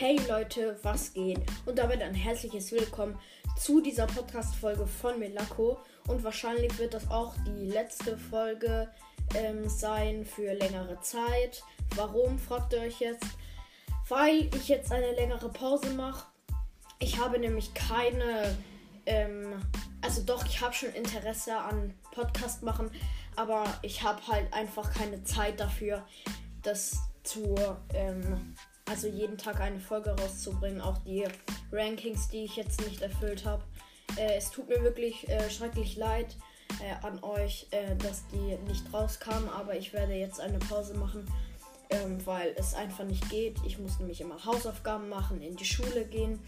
Hey Leute, was geht? Und damit ein herzliches Willkommen zu dieser Podcast-Folge von Melako. Und wahrscheinlich wird das auch die letzte Folge ähm, sein für längere Zeit. Warum, fragt ihr euch jetzt? Weil ich jetzt eine längere Pause mache. Ich habe nämlich keine, ähm, also doch, ich habe schon Interesse an Podcast machen, aber ich habe halt einfach keine Zeit dafür, das zu, ähm, also jeden Tag eine Folge rauszubringen. Auch die Rankings, die ich jetzt nicht erfüllt habe. Äh, es tut mir wirklich äh, schrecklich leid äh, an euch, äh, dass die nicht rauskamen, aber ich werde jetzt eine Pause machen, ähm, weil es einfach nicht geht. Ich muss nämlich immer Hausaufgaben machen, in die Schule gehen,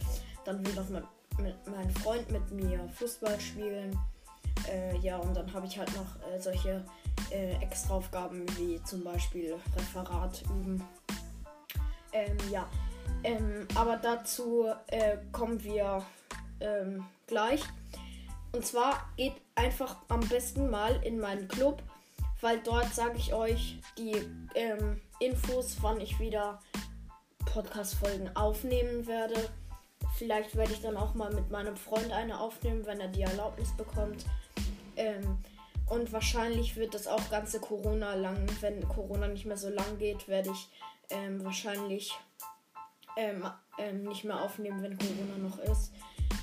dann will noch mit, mit mein Freund mit mir Fußball spielen. Äh, ja, und dann habe ich halt noch äh, solche Extraaufgaben wie zum Beispiel Referat üben. Ja, ähm, aber dazu äh, kommen wir ähm, gleich. Und zwar geht einfach am besten mal in meinen Club, weil dort sage ich euch die ähm, Infos, wann ich wieder Podcast-Folgen aufnehmen werde. Vielleicht werde ich dann auch mal mit meinem Freund eine aufnehmen, wenn er die Erlaubnis bekommt. Ähm, und wahrscheinlich wird das auch ganze Corona lang, wenn Corona nicht mehr so lang geht, werde ich ähm, wahrscheinlich ähm, ähm, nicht mehr aufnehmen, wenn Corona noch ist.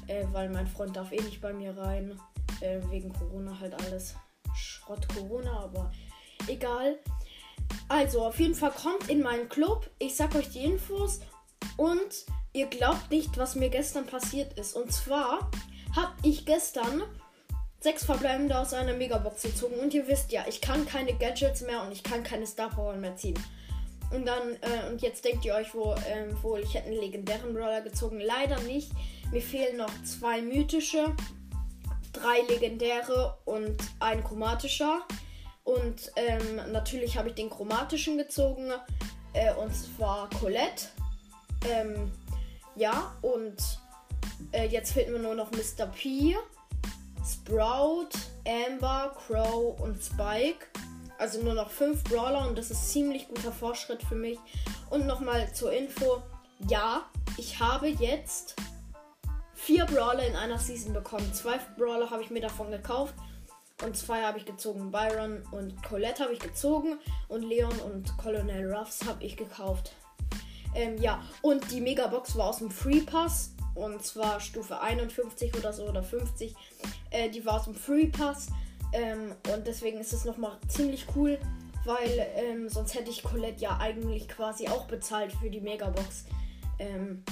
Äh, weil mein Freund darf eh nicht bei mir rein. Äh, wegen Corona halt alles Schrott Corona, aber egal. Also, auf jeden Fall kommt in meinen Club. Ich sag euch die Infos. Und ihr glaubt nicht, was mir gestern passiert ist. Und zwar habe ich gestern sechs verbleibende aus einer Megabox gezogen. Und ihr wisst ja, ich kann keine Gadgets mehr und ich kann keine Star Power mehr ziehen. Und dann, äh, und jetzt denkt ihr euch wo, äh, wohl, ich hätte einen legendären Brawler gezogen. Leider nicht. Mir fehlen noch zwei mythische, drei legendäre und ein chromatischer. Und ähm, natürlich habe ich den chromatischen gezogen. Äh, und zwar Colette. Ähm, ja, und äh, jetzt fehlt mir nur noch Mr. P. Sprout, Amber, Crow und Spike. Also nur noch fünf Brawler und das ist ziemlich guter Fortschritt für mich. Und nochmal zur Info. Ja, ich habe jetzt vier Brawler in einer Season bekommen. Zwei Brawler habe ich mir davon gekauft. Und zwei habe ich gezogen. Byron und Colette habe ich gezogen. Und Leon und Colonel Ruffs habe ich gekauft. Ähm, ja, und die Megabox war aus dem Free Pass. Und zwar Stufe 51 oder so oder 50. Äh, die war aus dem Free Pass. Ähm, und deswegen ist es nochmal ziemlich cool, weil ähm, sonst hätte ich Colette ja eigentlich quasi auch bezahlt für die Megabox. Ähm,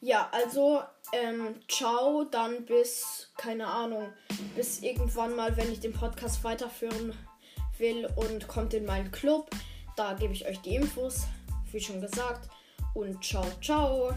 ja, also ähm, ciao, dann bis, keine Ahnung, bis irgendwann mal, wenn ich den Podcast weiterführen will und kommt in meinen Club. Da gebe ich euch die Infos, wie schon gesagt. Und ciao, ciao.